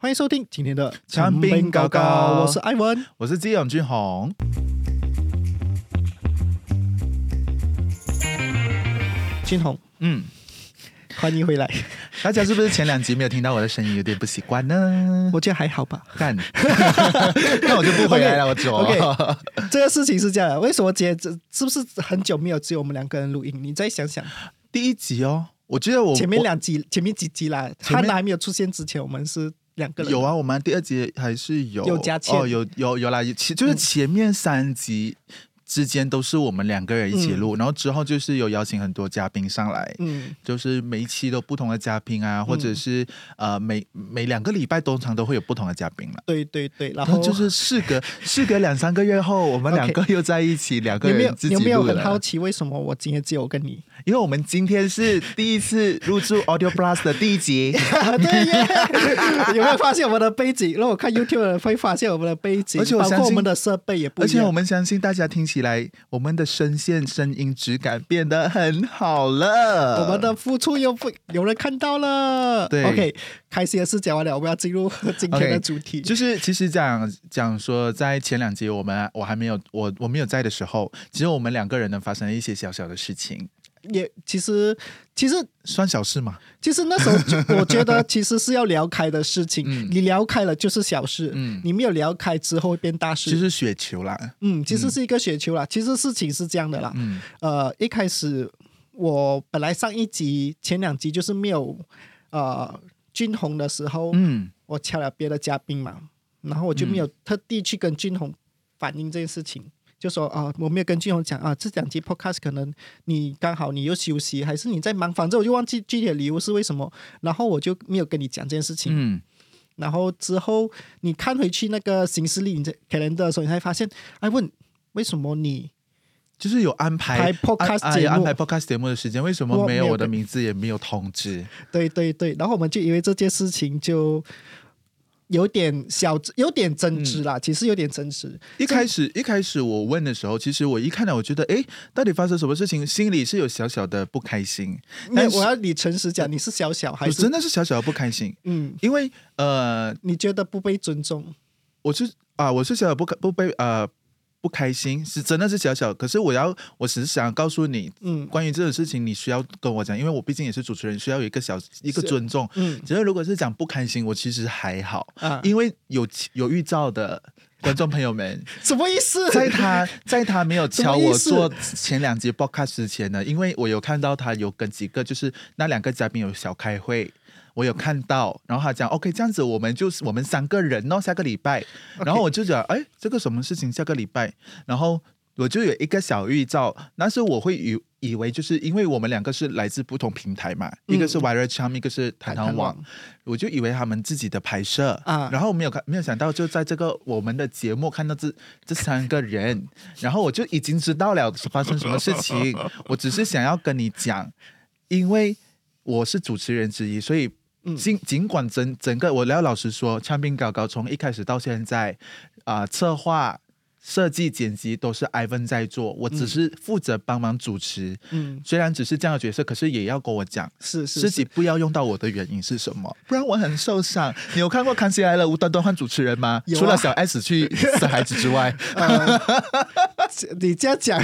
欢迎收听今天的长兵高高我是艾文。我是基永俊宏。俊宏，嗯，欢迎回来。大家是不是前两集没有听到我的声音，有点不习惯呢？我觉得还好吧。干，那我就不回来了，我走。OK 这个事情是这样的，为什么今天这是不是很久没有只有我们两个人录音？你再想想，第一集哦，我觉得我前面我两集、前面几集啦，前面汉娜还没有出现之前，我们是两个人。有啊，我们第二集还是有有加钱哦，有有有啦，其就是前面三集之间都是我们两个人一起录，然后之后就是有邀请很多嘉宾上来。嗯，就是每一期都不同的嘉宾啊，或者是呃每每两个礼拜通常都会有不同的嘉宾了。对对对，然后就是事隔 事隔两三个月后，我们两个又在一起，两个人自己你有没有很好奇为什么我今天只有跟你？因为我们今天是第一次入驻 Audio Plus 的第一集，对耶，有没有发现我们的背景？如果看 YouTube 的人会发现我们的背景，而且我相信包括我们的设备也不一样。而且我们相信大家听起来，我们的声线、声音质感变得很好了。我们的付出又不有人看到了。对，OK，开心的事讲完了，我们要进入今天的主题。就是其实讲讲说，在前两集我们我还没有我我没有在的时候，其实我们两个人呢发生了一些小小的事情，也其实其实算小事嘛。其实那时候就 我觉得其实是要聊开的事情，嗯。你聊开了就是小事，嗯。你没有聊开之后会变大事。其实雪球啦，嗯，其实是一个雪球啦。其实事情是这样的啦，嗯。呃，一开始我本来上一集前两集就是没有呃军红的时候，嗯。我敲了别的嘉宾嘛，然后我就没有特地去跟军红反映这件事情，就说啊，我没有跟俊宏讲啊，这两集 podcast 可能你刚好你又休息，还是你在忙，反正我就忘记具体的理由是为什么，然后我就没有跟你讲这件事情。嗯，然后之后你看回去那个行事历你在 calendar 的时候，你才发现，哎，问为什么你就是有安排拍 podcast 安节目安排 podcast 节目的时间，为什么没有我的名字，也没有通知？对对对，然后我们就因为这件事情就有点小有点争执啦，其实有点争执。一开始一开始我问的时候，其实我一看到，我觉得，哎，到底发生什么事情？心里是有小小的不开心，那但我要你诚实讲，你是小小还我是真的是小小的不开心，嗯？因为呃，你觉得不被尊重？我是啊，我是小小不开不被呃不开心，是真的是小小。可是我要，我只是想告诉你，嗯关于这种事情，你需要跟我讲，因为我毕竟也是主持人，需要有一个小一个尊重。嗯只是如果是讲不开心，我其实还好，啊，因为有有预兆的观众朋友们，什么意思？在他 在他没有敲我做前两集 podcast 之前呢，因为我有看到他有跟几个就是那两个嘉宾有小开会。我有看到，然后他讲 OK，这样子我们就是我们三个人哦，下个礼拜，然后我就讲哎，这个什么事情？下个礼拜，然后我就有一个小预兆，那是我会以以为就是因为我们两个是来自不同平台嘛，嗯。一个是 Wire Charm，一个是谈谈网，我就以为他们自己的拍摄啊。然后没有看，没有想到就在这个我们的节目看到这这三个人，然后我就已经知道了发生什么事情。我只是想要跟你讲，因为我是主持人之一，所以嗯尽尽管整整个我廖老师说，唱片搞搞从一开始到现在啊、策划。设计、剪辑都是 Ivan 在做，我只是负责帮忙主持。嗯，虽然只是这样的角色，可是也要跟我讲是是自己不要用到我的原因是什么，不然我很受伤。你有看过《康熙来了》无端端换主持人吗？啊除了小 S 去生孩子之外，呃，你这样讲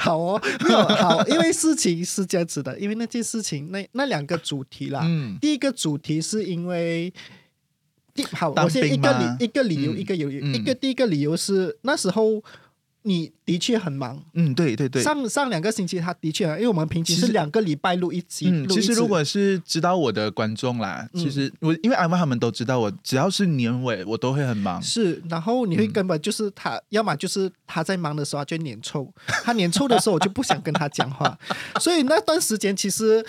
好哦，没有好，因为事情是这样子的，因为那件事情那那两个主题啦，嗯第一个主题是因为。第好，我先一个理一个理由，嗯一个有嗯。一个第一个理由是那时候你的确很忙，嗯，对对对。上上两个星期他的确很，因为我们平均是两个礼拜录一集，嗯，录一次其实如果是知道我的观众啦，嗯。其实我因为阿妈他们都知道我，只要是年尾我都会很忙。是，然后你会嗯根本就是他，要么就是他在忙的时候他就脸臭，他脸臭的时候我就不想跟他讲话，所以那段时间其实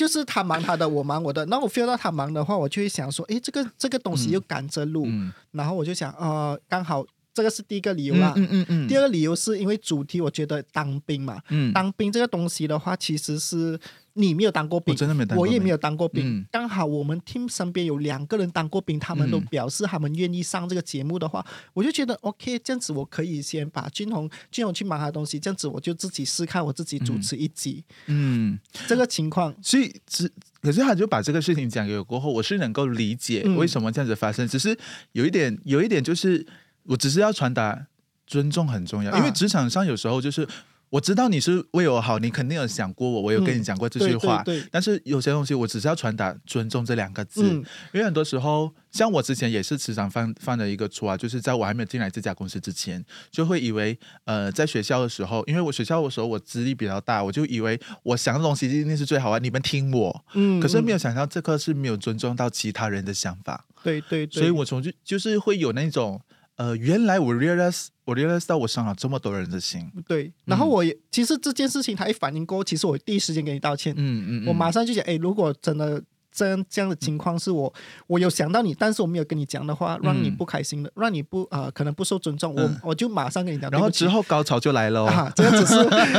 就是他忙他的，我忙我的。那我 feel 到他忙的话，我就会想说，哎，这个这个东西又赶着录，嗯。然后我就想，呃，刚好这个是第一个理由啦。嗯嗯嗯第二个理由是因为主题，我觉得当兵嘛，嗯，当兵这个东西的话，其实是你没有当过兵，我真的没我也没有当过兵。嗯。刚好我们 team 身边有两个人当过兵，他们都嗯。表示他们愿意上这个节目的话，我就觉得 OK，这样子我可以先把俊宏俊宏去忙他的东西，这样子我就自己试看我自己主持一集、嗯，这个情况。所以只可是他就把这个事情讲给我过后，我是能够理解嗯。为什么这样子发生，只是有一点有一点就是，我只是要传达尊重很重要，啊因为职场上有时候就是。我知道你是为我好，你肯定有想过我，我有跟你讲过这句话。嗯对对对但是有些东西，我只是要传达尊重这两个字，嗯因为很多时候，像我之前也是时常犯犯的一个错啊，就是在我还没有进来这家公司之前，就会以为呃，在学校的时候，因为我学校的时候我资历比较大，我就以为我想的东西一定是最好啊，你们听我。嗯，可是没有，有想到这个是没有尊重到其他人的想法，对对对，所以我从就就是会有那种呃，原来我 realize 我 realize 到我伤了这么多人的心，对。然后我也、其实这件事情他一反应过后，其实我第一时间给你道歉，嗯嗯，嗯我马上就讲，哎，如果真的。这样这样的情况是我，我有想到你，但是我没有跟你讲的话，让你嗯不开心的，让你不呃可能不受尊重，嗯我我就马上跟你讲。然后之后高潮就来了、哦。啊，这个只是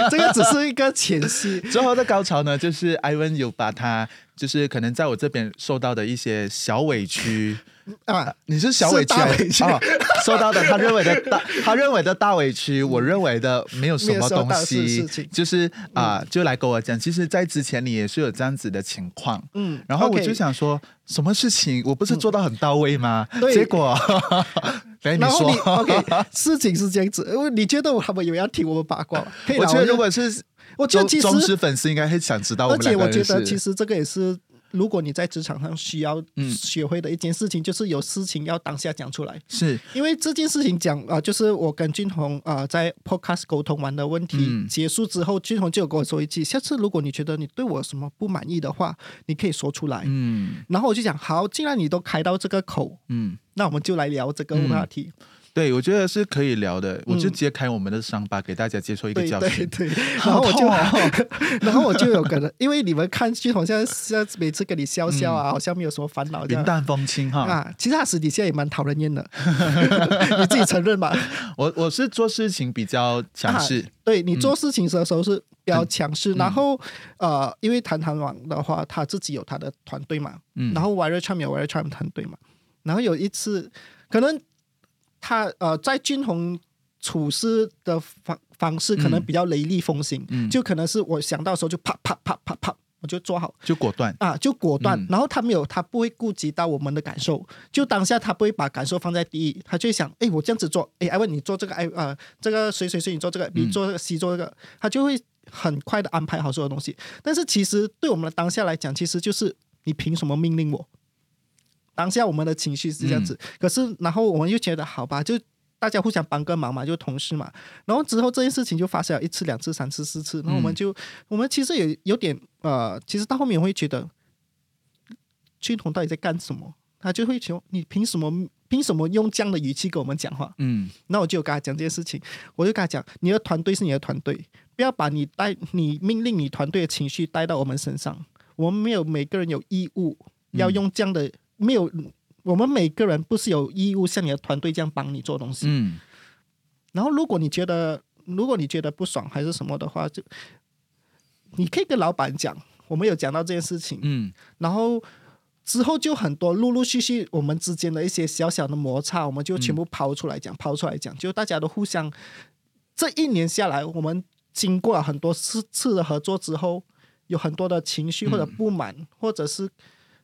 这个只是一个前戏，之后的高潮呢，就是艾文有把他就是可能在我这边受到的一些小委屈，啊，你是小委屈还是大委屈？哦，受到的他认为的大他认为的大委屈，我认为的没有什么东西，就是啊、就来跟我讲，其实，在之前你也是有这样子的情况，嗯，然后我就想说，什么事情？我不是做到很到位吗？对结果，然后你说，OK，事情是这样子，因为你觉得他们有要听我们八卦吗？可以，我觉得如果是我觉得其实，忠忠实粉丝应该会想知道我而且我觉得其实这个也是。如果你在职场上需要嗯学会的一件事情，就是有事情要当下讲出来。是因为这件事情讲啊、呃就是我跟俊宏啊、呃在 podcast 沟通完的问题、嗯结束之后，俊宏就有跟我说一句：下次如果你觉得你对我有什么不满意的话，你可以说出来。嗯然后我就讲好，既然你都开到这个口，嗯。那我们就来聊这个嗯话题。对，我觉得是可以聊的。我就揭开我们的伤疤，给大家接受一个教训。对对，然后我就，然后我就有可能，因为你们看剧好像像每次跟你笑笑啊，好像没有什么烦恼。云淡风轻哈。啊，其实他私底下也蛮讨人厌的，你自己承认吧？我我是做事情比较强势，对你做事情的时候是比较强势，嗯然后呃，因为谈谈网的话，他自己有他的团队嘛，嗯，然后 Charm 有 Wire Charm 团队嘛，然后有一次可能他呃在俊宏处事的方方式可能嗯比较雷厉风行，嗯就可能是我想到的时候就啪啪啪啪啪，我就做好。就果断。啊，就果断，嗯然后他没有，他不会顾及到我们的感受，就当下他不会把感受放在第一，他就会想，哎，我这样子做，哎，艾文你做这个，哎呃，这个谁谁谁你做这个，你做这个，西做这个，他就会很快的安排好所有东西。但是其实对我们的当下来讲，其实就是你凭什么命令我？当下我们的情绪是这样子，可是然后我们又觉得好吧，就大家互相帮个忙嘛，就同事嘛。然后之后这件事情就发生了一次、两次、三次、四次，然后我们就、我们其实也有点呃，其实到后面会觉得，俊宏到底在干什么？他就会求你凭什么凭什么用这样的语气跟我们讲话？嗯那我就跟他讲这件事情，我就跟他讲，你的团队是你的团队，不要把你带你命令你团队的情绪带到我们身上。我们没有每个人有义务要用这样的，没有我们每个人不是有义务像你的团队这样帮你做东西。嗯然后如果你觉得如果你觉得不爽还是什么的话，就你可以跟老板讲，我们有讲到这件事情，嗯然后之后就很多陆陆续续我们之间的一些小小的摩擦，我们就全部抛出来讲，抛出来讲，就大家都互相。这一年下来，我们经过了很多次次的合作之后，有很多的情绪或者不满，或者是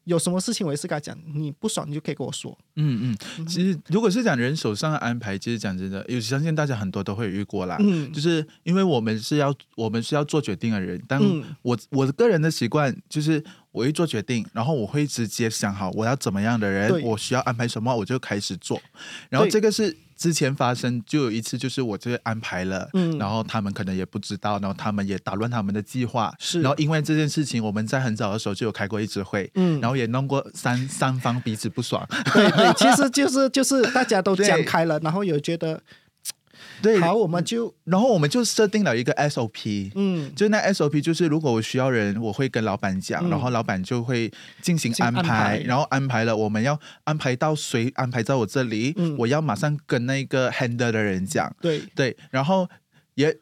有什么事情，我也是跟他讲，你不爽你就可以跟我说。嗯嗯。其实如果是讲人手上的安排，其实讲真的，有相信大家很多都会遇过啦。嗯就是因为我们是要我们是要做决定的人，但嗯我我个人的习惯就是我一做决定，然后我会直接想好我要怎么样的人，我需要安排什么，我就开始做。然后这个是之前发生，就有一次就是我这个安排了，嗯。然后他们可能也不知道，然后他们也打乱他们的计划，是。然后因为这件事情，我们在很早的时候就有开过一次会，嗯。然后也弄过三三方彼此不爽，对对，其实 就是就是大家都对。讲开了，然后有觉得对，好，我们就然后我们就设定了一个 SOP，嗯。就那 SOP 就是，如果我需要人，我会跟老板讲，嗯。然后老板就会进行进安安排，排然后安排。了，我们要安排到谁安排在我这里，嗯。我要马上跟那个 handle 的人讲，对，对，然后也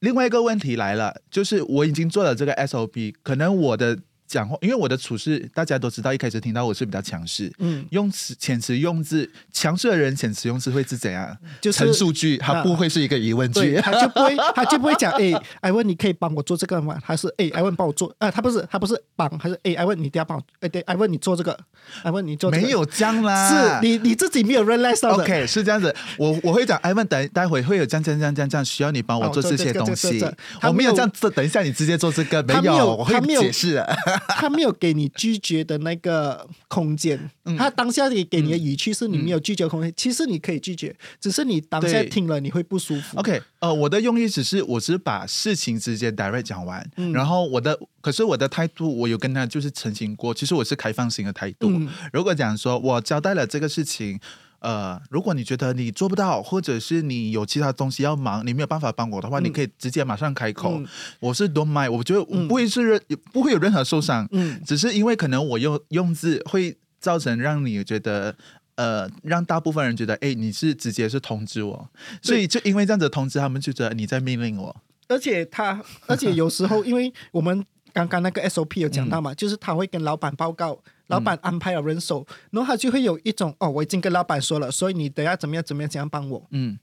另外一个问题来了，就是我已经做了这个 SOP，可能我的讲话，因为我的处事大家都知道，一开始听到我是比较强势。嗯，用词、遣词用字，强势的人遣词用字会是怎样？就是陈述句，他不会是一个疑问，句。他就不会，他就不会讲，哎，艾问，你可以帮我做这个吗？还是哎，艾问帮我做？啊，他不是，他不是帮，还是哎，艾问，你等下帮我，哎，对，艾问，你做这个，艾问，你做这个没，有这样啦，是你你自己没有 realize 到的。OK，是这样子，我我会讲，哎，问等待会会有这样这样这样这样这样，需要你帮我哦做这些东西。我没有有这样做，等一下你直接做这个，没有我会解释的。他没有给你拒绝的那个空间，嗯他当下给给你的语气是你没有拒绝的空间，其实你可以拒绝，只是你当下对听了你会不舒服。OK，呃，我的用意只是我只是把事情直接 direct 讲完，嗯然后我的可是我的态度，我有跟他就是澄清过，其实我是开放型的态度。嗯如果讲说我交代了这个事情。呃，如果你觉得你做不到，或者是你有其他东西要忙，你没有办法帮我的话，嗯你可以直接马上开口。嗯我是 don't mind，我觉得嗯不会是任、不会有任何受伤，嗯只是因为可能我用用字会造成让你觉得。呃，让大部分人觉得，哎，你是直接是通知我，所以就因为这样子的通知，他们就觉得你在命令我。而且他，而且有时候，因为我们刚刚那个 SOP 有讲到嘛，就是他会跟老板报告，老板安排了人手，然后他就会有一种哦，我已经跟老板说了，所以你等下怎么样怎么样怎样帮我。嗯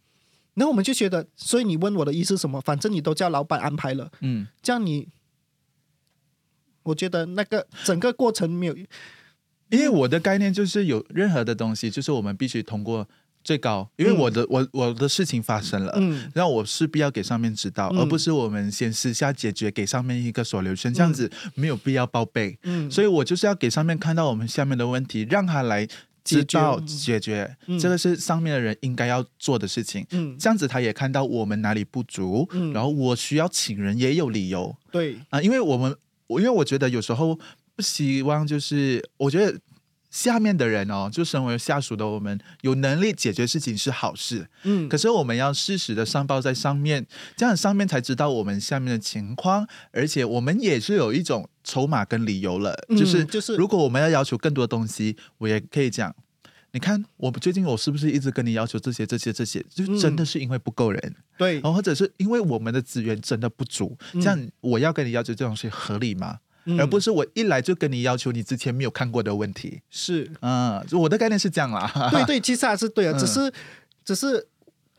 然后我们就觉得，所以你问我的意思是什么？反正你都叫老板安排了，嗯，这样你，我觉得那个整个过程没有，因为我的概念就是有任何的东西，就是我们必须通过最高，因为嗯。我的、我我的事情发生了。嗯。让我势必要给上面知道，嗯。而不是我们先私下解决，给上面一个 solution，这样子没有必要报备。嗯，所以我就是要给上面看到我们下面的问题，让他来知道解决，嗯。这个是上面的人应该要做的事情。嗯。这样子他也看到我们哪里不足，嗯。然后我需要请人也有理由。对，啊，因为我们我因为我觉得有时候不希望就是我觉得。下面的人哦，就身为下属的我们，有能力解决事情是好事，嗯，可是我们要适时的上报在上面，这样上面才知道我们下面的情况，而且我们也是有一种筹码跟理由了，嗯就是就是如果我们要要求更多东西，我也可以讲。你看，我最近我是不是一直跟你要求这些、这些、这些？就真的是因为不够人，对然，后或者是因为我们的资源真的不足，嗯这样我要跟你要求这种东西合理吗？嗯而不是我一来就跟你要求你之前没有看过的问题。是，嗯，我的概念是这样啦。对对，其实还是对啊，嗯只是只是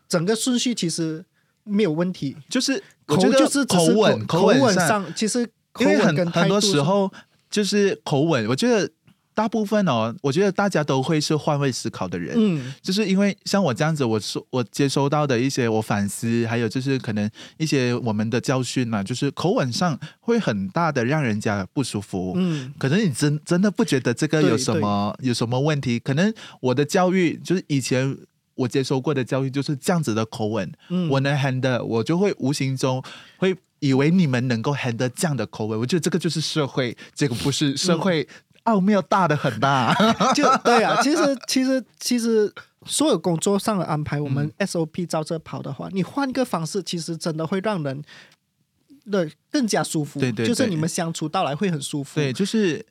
整个顺序其实没有问题，就是我口觉得就是口吻、口吻上，其实口因为吻很很多时候就是口吻，我觉得大部分哦，我觉得大家都会是换位思考的人。嗯就是因为像我这样子，我收我接收到的一些我反思，还有就是可能一些我们的教训嘛，就是口吻上会很大的让人家不舒服。嗯可能你真真的不觉得这个有什么有什么问题？可能我的教育就是以前我接收过的教育就是这样子的口吻，嗯，我能 handle，我就会无形中会以为你们能够 handle 这样的口吻。我觉得这个就是社会，这个不是社会奥妙大的很大。就对啊，其实其实其实所有工作上的安排，我们 SOP 照着跑的话，你换个方式，其实真的会让人的更加舒服。对对对就是你们相处到来会很舒服。对，就是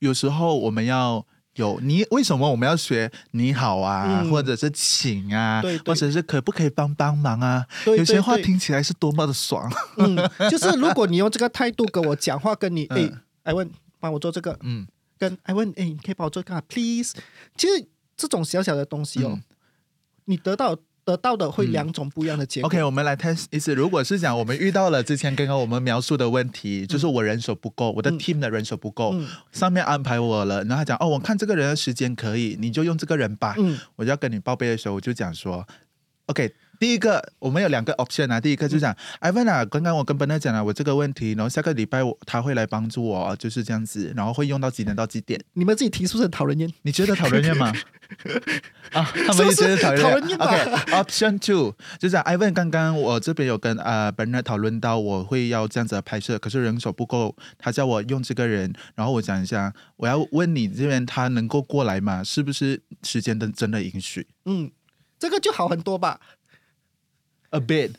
有时候我们要。有你为什么我们要学你好啊，嗯或者是请啊，对对或者是可不可以帮帮忙啊？对有些话听起来是多么的爽。嗯，就是如果你用这个态度跟我讲话，跟你哎 嗯，艾文帮我做这个，嗯，跟艾问哎，你可以帮我做这个啊，please。其实这种小小的东西哦，嗯你得到得到的会嗯两种不一样的结果。OK，我们来 test 一次。如果是讲我们遇到了之前刚刚我们描述的问题，就是我人手不够，我的嗯 team 的人手不够，嗯上面安排我了，然后他讲哦，我看这个人的时间可以，你就用这个人吧。嗯我就要跟你报备的时候，我就讲说，OK，第一个我们有两个 option 啊，第一个就是讲、，Ivan 啊，刚刚我跟 b e n 讲了我这个问题，然后下个礼拜我他会来帮助我，就是这样子，然后会用到几点到几点？你们自己提是不是很讨人厌？你觉得讨人厌吗？啊，他们也觉得讨人厌。OK，Option、two 就是讲 Ivan 刚刚我这边有跟呃本人讨论到我会要这样子的拍摄，可是人手不够，他叫我用这个人，然后我讲一下，我要问你这边他能够过来吗？是不是时间的真的允许？嗯，这个就好很多吧。A bit。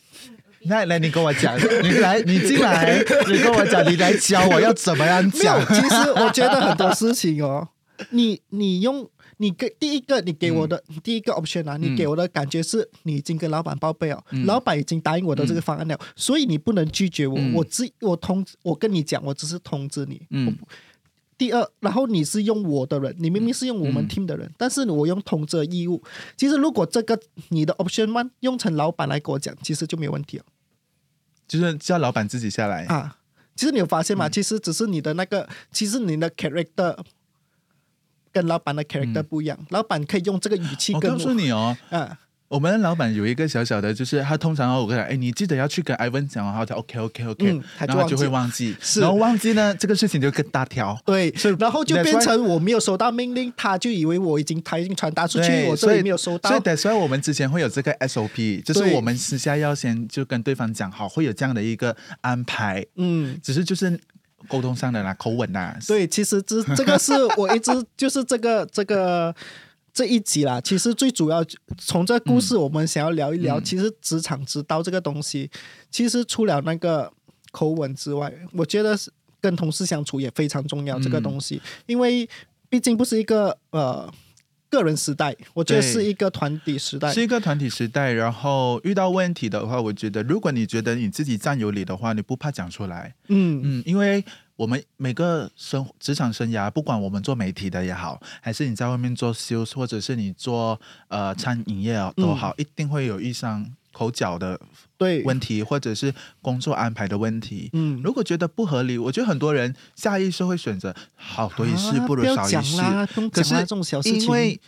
那来，你跟我讲，你来，你进来，你跟我讲，你来教我要怎么样讲。，其实我觉得很多事情哦，你你用你给第一个你给我的、第一个 option 啊，你给我的感觉是你已经跟老板报备了，老板已经答应我的这个方案了，所以你不能拒绝我。嗯我只我通我跟你讲，我只是通知你。嗯第二，然后你是用我的人，你明明是用我们嗯 team 的人，但是我用通知的义务。其实如果这个你的 option one 用成老板来跟我讲，其实就没有问题了。就是叫老板自己下来。啊，其实你有发现吗？嗯其实只是你的那个，其实你的 character 跟老板的 character 不一样，老板可以用这个语气跟我我告诉你哦，啊，我们的老板有一个小小的，就是他通常哦，我跟他讲，哎，你记得要去跟 Ivan 讲哦，他就 OK OK OK，、嗯他就然后就会忘忘记，是。然后忘记呢，这个事情就更大条。对，然后就变成我没有收到命令，他就以为我已经他已经传达出去，我这里没有收到。所以，得所以我们之前会有这个 SOP，就是我们私下要先就跟对方讲好，会有这样的一个安排，嗯。只是就是沟通上的啦，口吻啦，对，其实这这个是我一直就是这个这个这一集啦。其实最主要从这故事，我们想要聊一聊，嗯其实职场之道这个东西，其实除了那个口吻之外，我觉得是跟同事相处也非常重要。这个嗯东西，因为毕竟不是一个呃个人时代，我觉得是一个团体时代。是一个团体时代。然后遇到问题的话，我觉得如果你觉得你自己占有理的话，你不怕讲出来，嗯嗯，因为我们每个生职场生涯，不管我们做媒体的也好，还是你在外面做 sales，或者是你做呃餐饮业啊都好，一定会有遇上口角的对，问题，或者是工作安排的问题。嗯，如果觉得不合理，我觉得很多人下意识会选择好多一事啊不如少一事，可是这种小事情。因为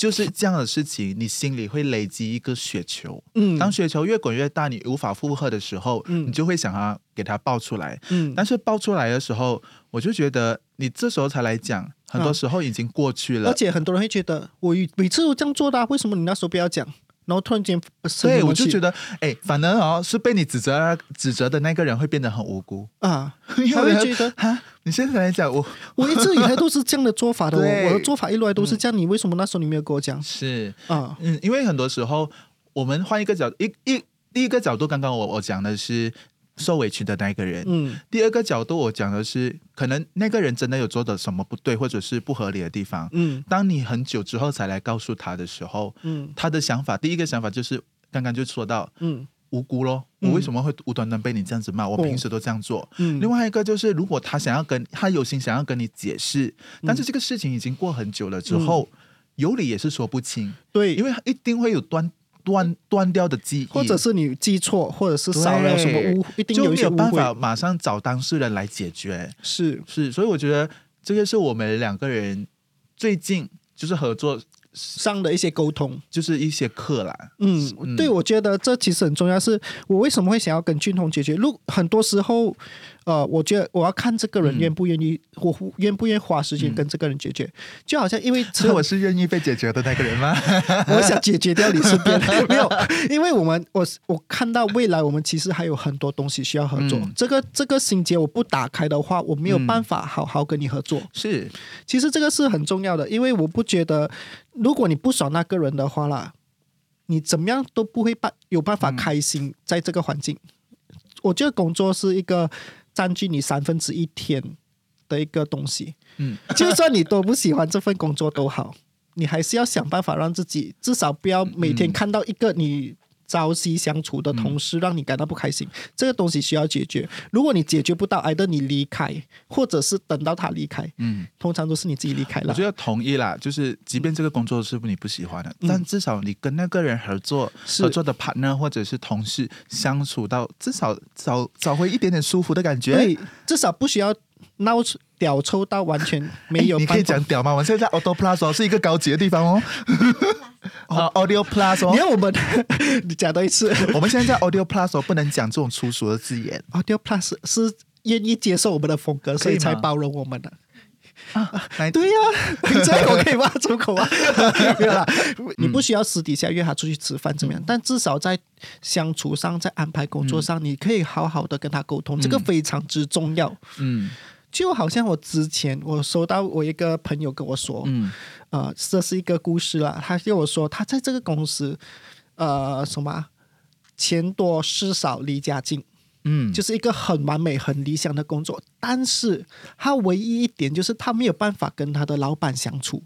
就是这样的事情，你心里会累积一个雪球。嗯，当雪球越滚越大，你无法负荷的时候，嗯你就会想要给它爆出来。嗯但是爆出来的时候，我就觉得你这时候才来讲，很多时候已经过去了。而且很多人会觉得，我每次都这样做的、啊，为什么你那时候不要讲？然后突然间，对，我就觉得得，哎，反而哦，是被你指责指责的那个人会变得很无辜，啊，因他为会觉得哈，你现在来讲，我我一直以来都是这样的做法的，我对。我的做法一路来都是这样，你为什么那时候你没有跟我讲？是。啊？嗯，因为很多时候我们换一个角一一第一个角度，刚刚我我讲的是受委屈的那个人，嗯。第二个角度我讲的是可能那个人真的有做的什么不对，或者是不合理的地方。嗯。当你很久之后才来告诉他的时候，嗯。他的想法第一个想法就是刚刚就说到嗯无辜咯，嗯我为什么会无端端被你这样子骂？我哦平时都这样做。嗯，另外一个就是，如果他想要跟他有心想要跟你解释，嗯但是这个事情已经过很久了之后，有理也是说不清，对，因为一定会有断断断掉的记忆，或者是你记错，或者是少了什么误，一定就没有办法。马上找当事人来解决。是，是，所以我觉得这个是我们两个人最近就是合作，上的一些沟通，就是一些课啦。嗯，嗯对，我觉得这其实很重要。是我为什么会想要跟俊宏解决？如很多时候，呃，我觉得我要看这个人嗯愿不愿意，我愿不愿意花时间嗯跟这个人解决。就好像因为所以我是愿意被解决的那个人吗？我想解决掉你身边 没有，因为我们我我看到未来我们其实还有很多东西需要合作。嗯这个这个心结我不打开的话，我没有办法好好跟你合作。是，其实这个是很重要的，因为我不觉得，如果你不爽那个人的话啦，你怎么样都不会办有办法开心在这个环境。我觉得工作是一个占据你三分之一天的一个东西，嗯，就算你多不喜欢这份工作都好，你还是要想办法让自己至少不要每天看到一个你。朝夕相处的同事让你感到不开心，这个东西需要解决。如果你解决不到，挨的你离开，或者是等到他离开，嗯，通常都是你自己离开了。我觉得同意啦，就是即便这个工作是不你不喜欢的，嗯但至少你跟那个人合作，是合作的 partner 或者是同事相处到，至少找找回一点点舒服的感觉。对，至少不需要闹出屌抽到完全没有 哎你可以。讲屌吗？我们现在在 Auto Plus 哦，是一个高级的地方哦。啊，Audio Plus 哦，你看我们，你讲多一次我们现在在 Audio Plus 哦，不能讲这种粗俗的字眼。，Audio Plus 是愿意接受我们的风格，所以才包容我们的。啊，对呀、你这样我可以挖出口啊，没有啦，你不需要私底下约他出去吃饭怎么样？但至少在相处上，在安排工作上，你可以好好的跟他沟通，这个非常之重要。嗯就好像我之前我收到我一个朋友跟我说，嗯呃，这是一个故事啦。他跟我说，他在这个公司，呃，什么啊钱多事少离家近，嗯，就是一个很完美、很理想的工作。但是他唯一一点就是他没有办法跟他的老板相处。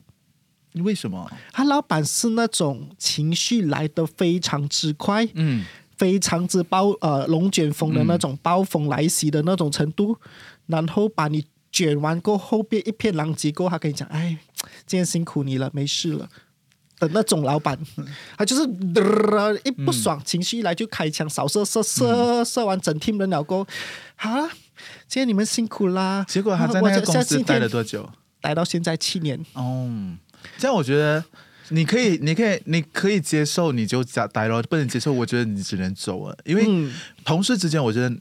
为什么？他老板是那种情绪来得非常之快，嗯，非常之暴呃龙卷风的那种暴风来袭的那种程度，然后把你卷完过后边一片狼藉过后，他跟你讲，哎，今天辛苦你了，没事了。的那种老板，他就是、呃一不爽，情绪一来就开枪，扫射射射射完整 team 人了过后，好了，今天你们辛苦啦。结果他在我那个公司待了多久？待到现在七年，哦，这样我觉得你可以，你可以，你可以接受，你就加待咯；不能接受，我觉得你只能走了。因为嗯，同事之间，我觉得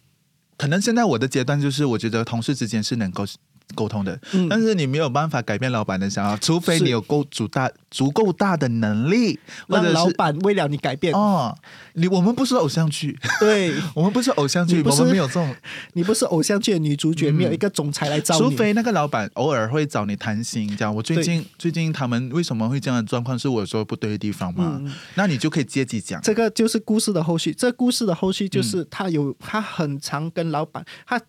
可能现在我的阶段就是，我觉得同事之间是能够沟通的，嗯但是你没有办法改变老板的想法，除非你有够足大足够大的能力，或让老者是板为了你改变。哦，你我们不是偶像剧，对 我们不是偶像剧，我们没有这种，你不是偶像剧的女主角，没有一个总裁来找你。除非那个老板偶尔会找你谈心，讲我最近最近他们为什么会这样的状况，是我有时候不对的地方吗？嗯那你就可以接着讲。这个就是故事的后续。这故事的后续嗯就是他有、他很常跟老板，他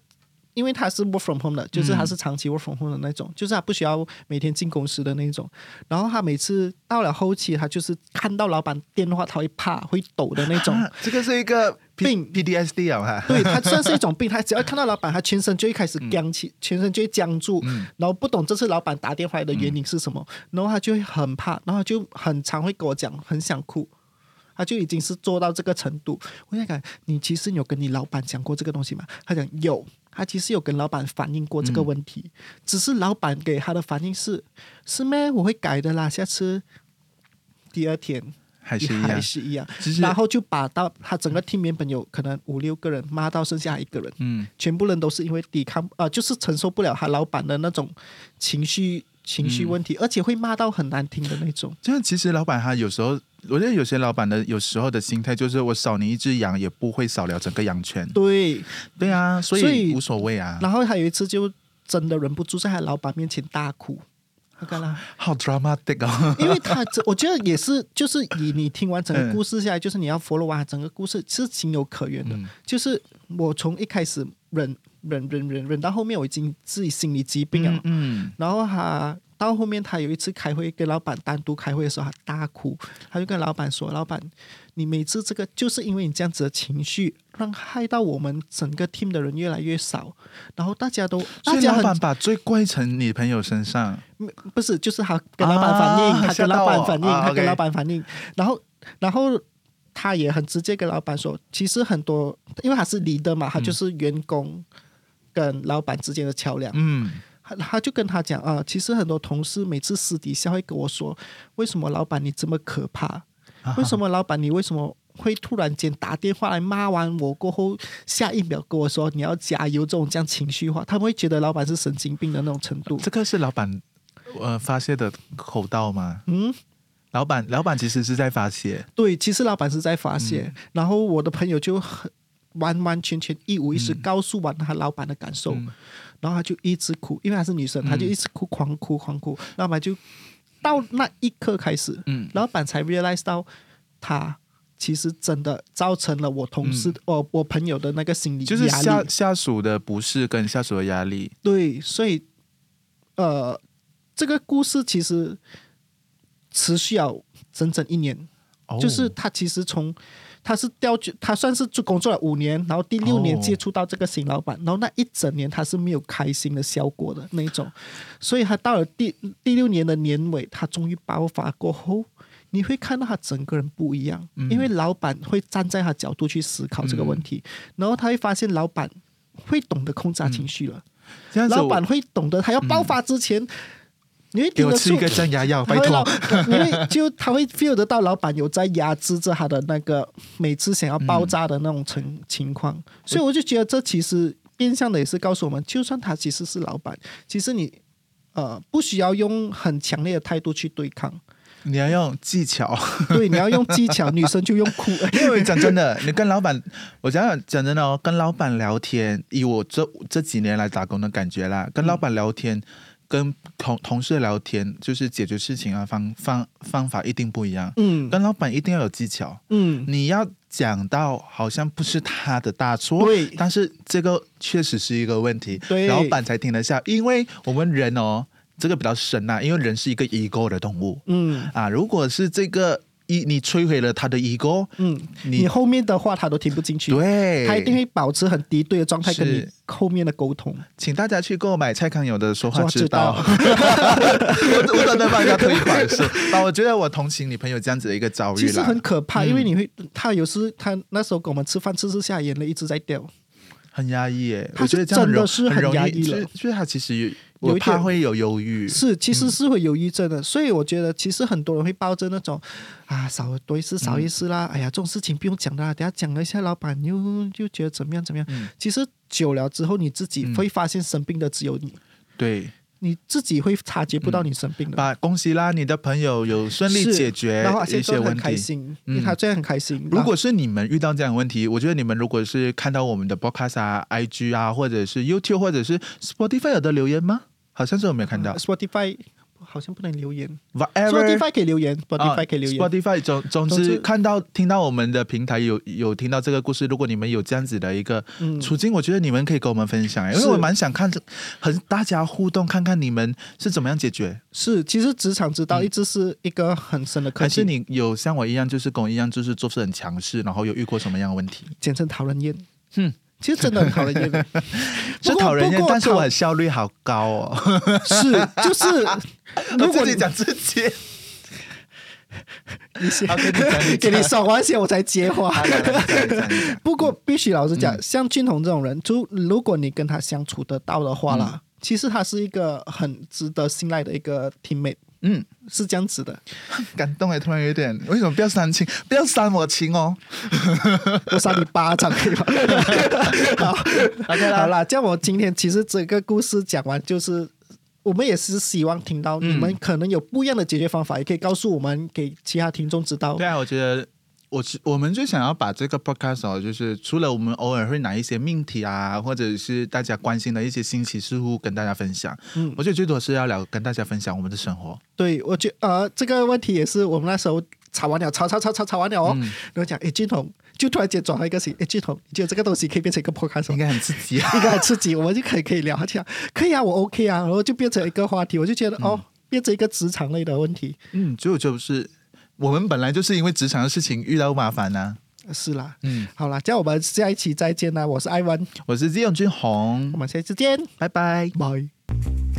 因为他是 work from home 的，就是他是长期 work from home 的那种，就是他不需要每天进公司的那种。然后他每次到了后期，他就是看到老板电话，他会怕会抖的那种。啊 这个是一个病 PDSD 啊，对他算是一种病，他只要看到老板，他全身就会开始僵起，全身就会僵住，嗯然后不懂这次老板打电话来的原因是什么，然后他就会很怕，然后他就很常会跟我讲，很想哭。他就已经是做到这个程度，我在讲你其实有跟你老板讲过这个东西吗？他讲有，他其实有跟老板反映过这个问题，只是老板给他的反应是是咩？我会改的啦，下次第二天还是一样，还是一样，然后就把到他整个 team 原本有可能五六个人骂到剩下一个人，嗯，全部人都是因为抵抗啊、就是承受不了他老板的那种情绪情绪问题，而且会骂到很难听的那种。这样其实老板他有时候，我觉得有些老板的有时候的心态就是我少你一只羊也不会少了整个羊圈。对，对啊，所所以以无所谓啊。然后他有一次就真的忍不住在他老板面前大哭。他干啦，好 dramatic 哦。因为他这，我觉得也是，就是以你听完整个故事下来，就是你要 follow 完整个故事是情有可原的。嗯就是我从一开始忍忍忍忍忍到后面，我已经自己心理疾病了。嗯嗯，然后他到后面，他有一次开会跟老板单独开会的时候，他大哭，他就跟老板说：“老板，你每次这个就是因为你这样子的情绪，让害到我们整个 team 的人越来越少，然后大家都所大家老板把罪怪成你朋友身上。不是，就是他跟老板反映，啊他跟老板反映，他跟老板反映，然后然后他也很直接跟老板说，其实很多，因为他是 leader 嘛，他就是员工跟老板之间的桥梁。嗯，他他就跟他讲啊，其实很多同事每次私底下会跟我说，为什么老板你这么可怕？为什么老板你为什么会突然间打电话来骂完我过后，下一秒跟我说你要加油这种这样情绪化，他们会觉得老板是神经病的那种程度。这个是老板呃发泄的口道吗？嗯，老板老板其实是在发泄。对，其实老板是在发泄，嗯然后我的朋友就很完完全全一五一十告诉完他老板的感受，嗯。然后他就一直哭，因为她是女生，她就一直哭，狂哭狂哭，老板就到那一刻开始，嗯。老板才 realize 到他其实真的造成了我同事、我我朋友的那个心理嗯就是，下下属的不适跟下属的压力。对，所以呃，这个故事其实持续了整整一年。哦。就是他其实从他是调去，他算是做工作了五年，然后第六年哦接触到这个新老板，然后那一整年他是没有开心的效果的那种，所以他到了第第六年的年尾，他终于爆发过后，你会看到他整个人不一样，因为老板会站在他角度去思考这个问题，然后他会发现老板会懂得控制他情绪了，老板会懂得他要爆发之前，你会给我吃一个降压药，拜托。因为就他会 feel 得到老板有在压制着他的那个每次想要爆炸的那种情情况，所以我就觉得这其实变相的也是告诉我们，就算他其实是老板，其实你呃不需要用很强烈的态度去对抗，你要用技巧，对，你要用技巧，女生就用哭，因为讲真的，你跟老板，我讲讲讲真的哦，跟老板聊天，以我这这几年来打工的感觉啦，跟老板聊天，跟同同事聊天，就是解决事情啊方方方法一定不一样。嗯。跟老板一定要有技巧，嗯，你要讲到好像不是他的大错，对。但是这个确实是一个问题，对。老板才听得下，因为我们人哦，这个比较深呐、因为人是一个 ego 的动物。嗯。啊，如果是这个一你摧毁了他的 ego，嗯，你你后面的话他都听不进去，对，他一定会保持很敌对的状态跟你后面的沟通。请大家去购买蔡康永的说话之之道，我我真的帮人家推广是，啊，我觉得我同情你朋友这样子的一个遭遇其实，很可怕，嗯。因为你会，他有时他那时候跟我们吃饭，吃吃下眼泪一直在掉。很压抑耶。他我觉得这样真的是很压抑了。就是就是他其实有有我一点怕会有忧郁，是，其实是会有抑郁症的，所以我觉得其实很多人会抱着那种啊少多一事少一事啦，哎呀这种事情不用讲的啦，等下讲了一下，老板又又觉得怎么样怎么样。嗯其实久了之后，你自己嗯会发现生病的只有你，对。你自己会察觉不到你生病的。把恭喜啦，你的朋友有顺利解决然后一现在很些问题。开心，他这样很开心。如果是你们遇到这样的问题，我觉得你们如果是看到我们的 podcast 啊、IG 啊，或者是 YouTube 或者是 Spotify 有的留言吗？好像是我没有看到。Spotify 好像不能留言 Whatever，Spotify 可以留言，Spotify 可以留言。啊 Spotify 总总总之之看到听到我们的平台有有听到这个故事，如果你们有这样子的一个嗯处境，我觉得你们可以跟我们分享，因为我蛮想看和大家互动，看看你们是怎么样解决。是，其实职场之道一直是一个很深的课题，还是你有像我一样，就是跟我一样，就是做事很强势，然后有遇过什么样的问题？简称讨人厌。哼，其实真的很讨人厌 的，是讨人厌但是我很效率好高哦。是就是，如果我自己讲自己，你是好，跟你讲，你给你讲爽完先我才接话。不过必须老实嗯。讲，像俊宏这种人，就如果你跟他相处得到的话嗯。啦，其实他是一个很值得信赖的一个 teammate，嗯，是这样子的。感动哎，突然有点，为什么不要煽情？不要煽我情哦。我扇你巴掌可以吗？好 OK 啦好啦，这样我今天其实整个故事讲完，就是我们也是希望听到嗯你们可能有不一样的解决方法，也可以告诉我们，给其他听众知道对。啊，我觉得我是我们就想要把这个 podcast 哦，就是除了我们偶尔会拿一些命题啊，或者是大家关心的一些新奇事物跟大家分享。嗯我觉得最多是要聊跟大家分享我们的生活。对，我觉呃这个问题也是我们那时候吵完了，吵吵吵吵吵完了哦，嗯然后讲，诶，俊宏就突然间转了一个型，诶，俊宏，你觉得这个东西可以变成一个 podcast 吗？应该很刺激啊！应该很刺激，我们就可以可以聊。一下可以啊，我 OK 啊，然后就变成一个话题，我就觉得、哦，变成一个职场类的问题。嗯，就就是我们本来就是因为职场的事情遇到麻烦呐、是啦，嗯，好啦，这样我们下一期再见啦，我是艾文，我是季永俊宏。我，们下次见，拜拜。拜。